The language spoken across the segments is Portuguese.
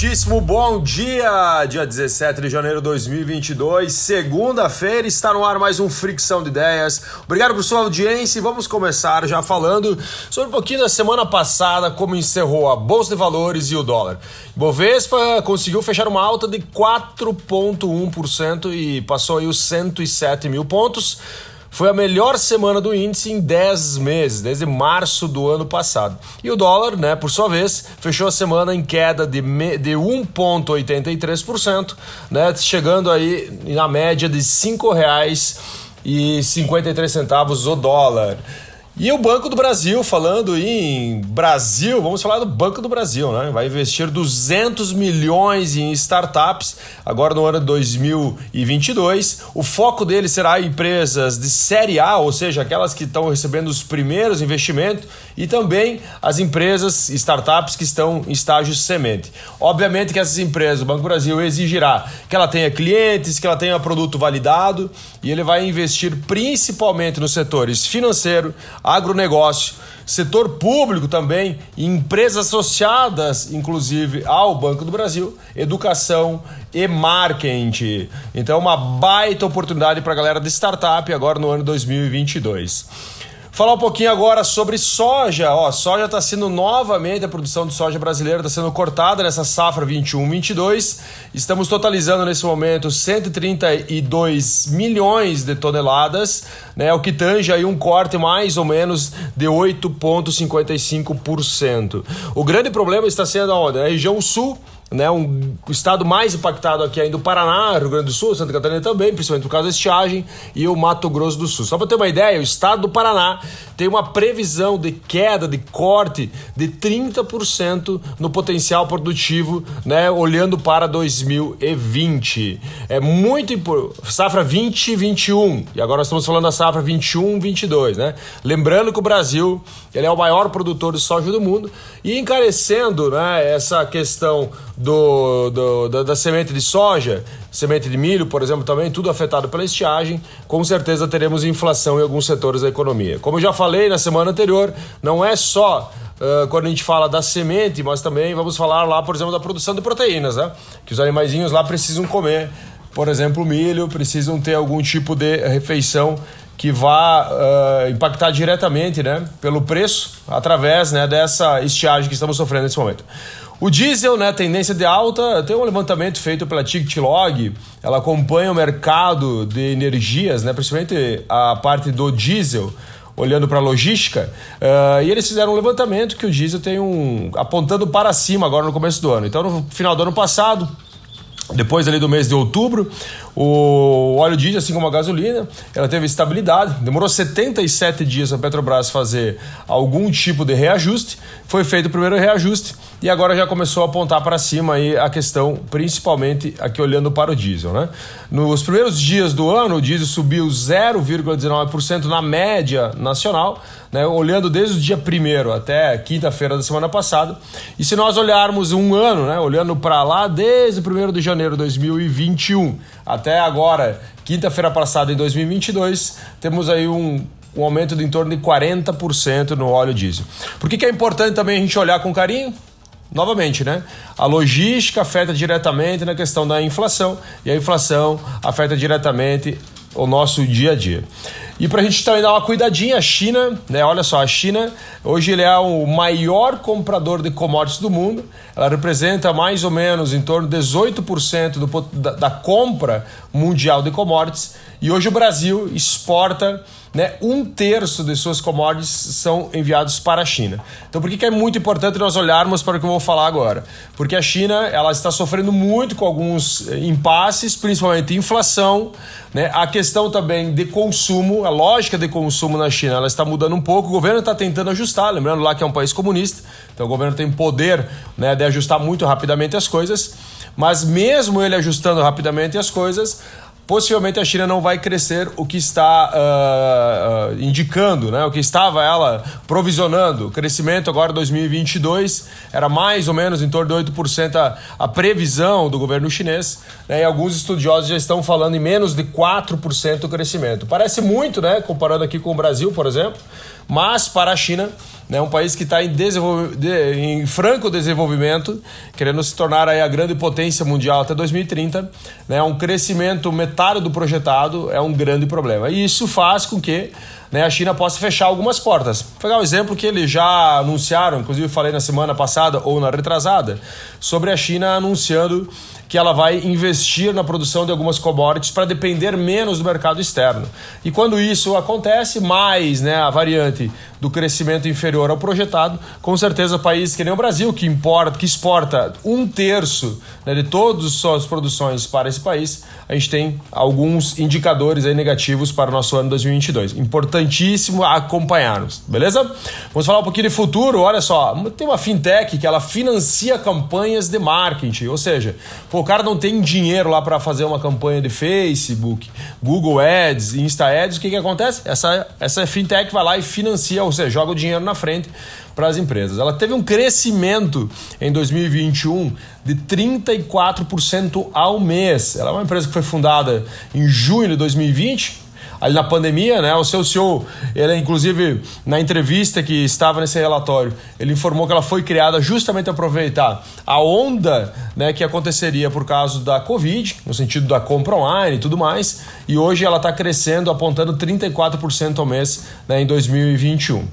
muitíssimo bom dia! Dia 17 de janeiro de 2022, segunda-feira, está no ar mais um Fricção de Ideias. Obrigado por sua audiência e vamos começar já falando sobre um pouquinho da semana passada, como encerrou a Bolsa de Valores e o dólar. Bovespa conseguiu fechar uma alta de 4,1% e passou aí os 107 mil pontos. Foi a melhor semana do índice em 10 meses, desde março do ano passado. E o dólar, né, por sua vez, fechou a semana em queda de, de 1,83%, né, chegando aí na média de R$ 5,53 o dólar. E o Banco do Brasil, falando em Brasil, vamos falar do Banco do Brasil, né? Vai investir 200 milhões em startups agora no ano de 2022. O foco dele será empresas de série A, ou seja, aquelas que estão recebendo os primeiros investimentos, e também as empresas, startups que estão em estágio semente. Obviamente que essas empresas, o Banco do Brasil exigirá que ela tenha clientes, que ela tenha produto validado, e ele vai investir principalmente nos setores financeiro, agronegócio, setor público também, empresas associadas, inclusive, ao Banco do Brasil, educação e marketing. Então, uma baita oportunidade para a galera de startup agora no ano 2022. Falar um pouquinho agora sobre soja. Ó, soja está sendo novamente, a produção de soja brasileira está sendo cortada nessa safra 21-22. Estamos totalizando nesse momento 132 milhões de toneladas, né, o que tange aí um corte mais ou menos de 8,55%. O grande problema está sendo onde? Na região sul né, um, o estado mais impactado aqui ainda o Paraná, Rio Grande do Sul, Santa Catarina também, principalmente por causa da estiagem, e o Mato Grosso do Sul. Só para ter uma ideia, o estado do Paraná tem uma previsão de queda, de corte de 30% no potencial produtivo, né, olhando para 2020. É muito importante. Safra 2021, e agora estamos falando da safra 21-22, né? Lembrando que o Brasil ele é o maior produtor de soja do mundo e encarecendo né, essa questão do, do da, da, semente de soja, semente de milho, por exemplo, também, tudo afetado pela estiagem, com certeza teremos inflação em alguns setores da economia. Como eu já falei na semana anterior, não é só Uh, quando a gente fala da semente, mas também vamos falar lá, por exemplo, da produção de proteínas, né? Que os animaizinhos lá precisam comer, por exemplo, milho, precisam ter algum tipo de refeição que vá uh, impactar diretamente, né, pelo preço, através, né, dessa estiagem que estamos sofrendo nesse momento. O diesel, né, tendência de alta, tem um levantamento feito pela TicTlog, ela acompanha o mercado de energias, né, principalmente a parte do diesel, olhando para a logística, uh, e eles fizeram um levantamento que o diesel tem um apontando para cima agora no começo do ano. Então, no final do ano passado, depois ali do mês de outubro, o óleo diesel, assim como a gasolina, ela teve estabilidade. Demorou 77 dias a Petrobras fazer algum tipo de reajuste. Foi feito o primeiro reajuste e agora já começou a apontar para cima aí a questão, principalmente aqui olhando para o diesel, né? Nos primeiros dias do ano, o diesel subiu 0,19% na média nacional, né? Olhando desde o dia 1 até quinta-feira da semana passada. E se nós olharmos um ano, né? Olhando para lá desde o 1 de janeiro de 2021 até agora, quinta-feira passada em 2022, temos aí um um aumento de em torno de 40% no óleo diesel. Por que, que é importante também a gente olhar com carinho? Novamente, né? A logística afeta diretamente na questão da inflação e a inflação afeta diretamente o nosso dia a dia. E para a gente também dar uma cuidadinha, a China, né? Olha só, a China hoje ele é o maior comprador de commodities do mundo. Ela representa mais ou menos em torno de 18% do, da, da compra mundial de commodities. E hoje o Brasil exporta né, um terço de suas commodities são enviados para a China. Então, por que, que é muito importante nós olharmos para o que eu vou falar agora? Porque a China ela está sofrendo muito com alguns eh, impasses, principalmente inflação, né, a questão também de consumo, a lógica de consumo na China ela está mudando um pouco. O governo está tentando ajustar, lembrando lá que é um país comunista, então o governo tem poder né, de ajustar muito rapidamente as coisas. Mas mesmo ele ajustando rapidamente as coisas, possivelmente a China não vai crescer o que está uh, uh, indicando, né? o que estava ela provisionando. O crescimento agora 2022 era mais ou menos em torno de 8% a, a previsão do governo chinês. Né? E alguns estudiosos já estão falando em menos de 4% o crescimento. Parece muito, né? comparando aqui com o Brasil, por exemplo, mas para a China né? Um país que está em, em franco desenvolvimento, querendo se tornar aí a grande potência mundial até 2030, né? Um crescimento metade do projetado é um grande problema. E isso faz com que né, a China possa fechar algumas portas. Vou pegar um exemplo que eles já anunciaram, inclusive falei na semana passada ou na retrasada, sobre a China anunciando que ela vai investir na produção de algumas commodities para depender menos do mercado externo. E quando isso acontece, mais né, a variante do crescimento inferior ao projetado, com certeza países que nem o Brasil, que importa, que exporta um terço né, de todas as suas produções para esse país, a gente tem alguns indicadores aí negativos para o nosso ano 2022. Importantíssimo acompanharmos, beleza? Vamos falar um pouquinho de futuro. Olha só, tem uma fintech que ela financia campanhas de marketing, ou seja, pô, o cara não tem dinheiro lá para fazer uma campanha de Facebook, Google Ads, Insta Ads, o que, que acontece? Essa, essa fintech vai lá e financia, ou seja, joga o dinheiro na frente para as empresas. Ela teve um crescimento em 2021 de 34% ao mês. Ela é uma empresa que foi fundada em junho de 2020 ali na pandemia, né? O seu CEO, ele inclusive na entrevista que estava nesse relatório, ele informou que ela foi criada justamente aproveitar a onda, né, que aconteceria por causa da Covid, no sentido da compra online e tudo mais, e hoje ela está crescendo, apontando 34% ao mês né, em 2021.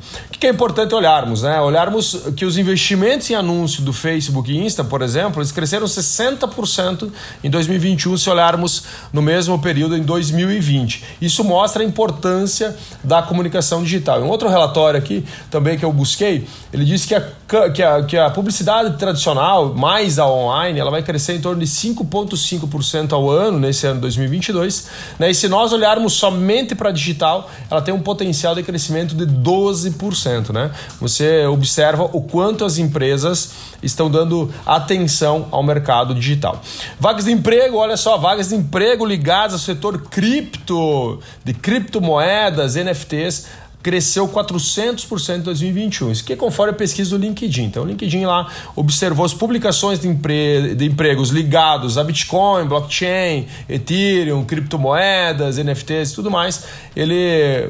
Que é importante olharmos, né? Olharmos que os investimentos em anúncio do Facebook e Insta, por exemplo, eles cresceram 60% em 2021 se olharmos no mesmo período em 2020. Isso mostra a importância da comunicação digital. Um outro relatório aqui também que eu busquei, ele disse que a, que a, que a publicidade tradicional, mais a online, ela vai crescer em torno de 5,5% ao ano nesse ano 2022. Né? E se nós olharmos somente para digital, ela tem um potencial de crescimento de 12%. Né? Você observa o quanto as empresas estão dando atenção ao mercado digital. Vagas de emprego, olha só, vagas de emprego ligadas ao setor cripto de criptomoedas, NFTs, cresceu 400% em 2021. Isso que é conforme a pesquisa do LinkedIn. Então, o LinkedIn lá observou as publicações de, empre... de empregos ligados a Bitcoin, blockchain, Ethereum, criptomoedas, NFTs e tudo mais. Ele,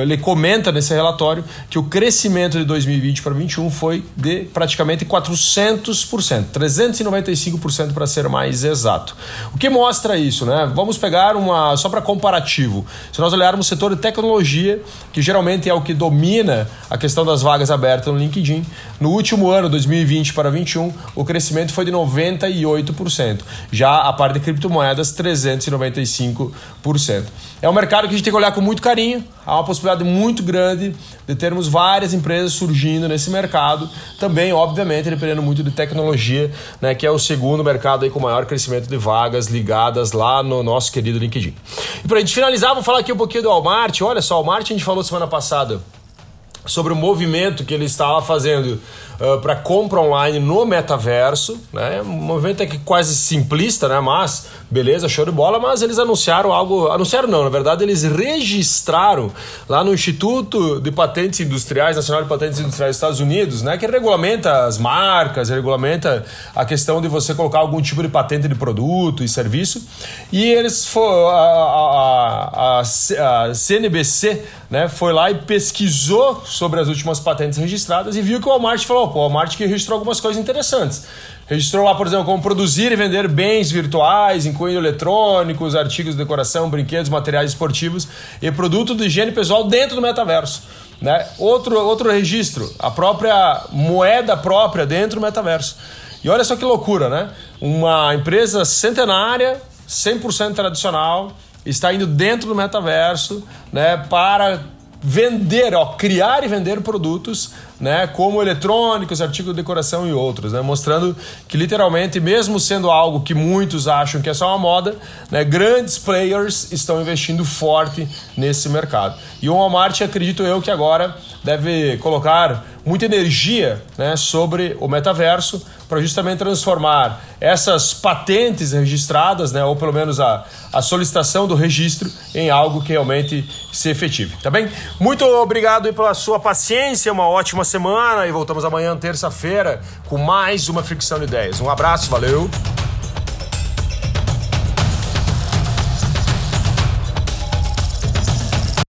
ele comenta nesse relatório que o crescimento de 2020 para 2021 foi de praticamente 400%, 395% para ser mais exato. O que mostra isso? Né? Vamos pegar uma, só para comparativo. Se nós olharmos o setor de tecnologia, que geralmente geralmente é o que domina a questão das vagas abertas no LinkedIn. No último ano, 2020 para 2021, o crescimento foi de 98%. Já a parte de criptomoedas, 395%. É um mercado que a gente tem que olhar com muito carinho. Há uma possibilidade muito grande de termos várias empresas surgindo nesse mercado. Também, obviamente, dependendo muito de tecnologia, né, que é o segundo mercado aí com maior crescimento de vagas ligadas lá no nosso querido LinkedIn. E para a gente finalizar, vou falar aqui um pouquinho do Walmart. Olha só, o Walmart a gente falou semana passada sobre o movimento que ele estava fazendo uh, para compra online no metaverso, né? Um movimento é que quase simplista, né? Mas beleza, show de bola, mas eles anunciaram algo, anunciaram não, na verdade eles registraram lá no Instituto de Patentes Industriais, Nacional de Patentes Industriais dos Estados Unidos, né, que regulamenta as marcas, regulamenta a questão de você colocar algum tipo de patente de produto e serviço. E eles foram a, a, a, a CNBC, né, foi lá e pesquisou sobre as últimas patentes registradas e viu que o Walmart falou, pô, o Walmart que registrou algumas coisas interessantes. Registrou lá, por exemplo, como produzir e vender bens virtuais, incluindo eletrônicos, artigos de decoração, brinquedos, materiais esportivos e produto de higiene pessoal dentro do metaverso. Né? Outro, outro registro, a própria moeda própria dentro do metaverso. E olha só que loucura, né? Uma empresa centenária, 100% tradicional, está indo dentro do metaverso né, para vender, ó, criar e vender produtos, né, como eletrônicos, artigos de decoração e outros, né, mostrando que literalmente, mesmo sendo algo que muitos acham que é só uma moda, né, grandes players estão investindo forte nesse mercado. E o Walmart, acredito eu, que agora deve colocar muita energia né, sobre o metaverso para justamente transformar essas patentes registradas, né, ou pelo menos a, a solicitação do registro, em algo que realmente se efetive. Tá bem? Muito obrigado pela sua paciência, uma ótima semana e voltamos amanhã, terça-feira, com mais uma fricção de ideias. Um abraço, valeu!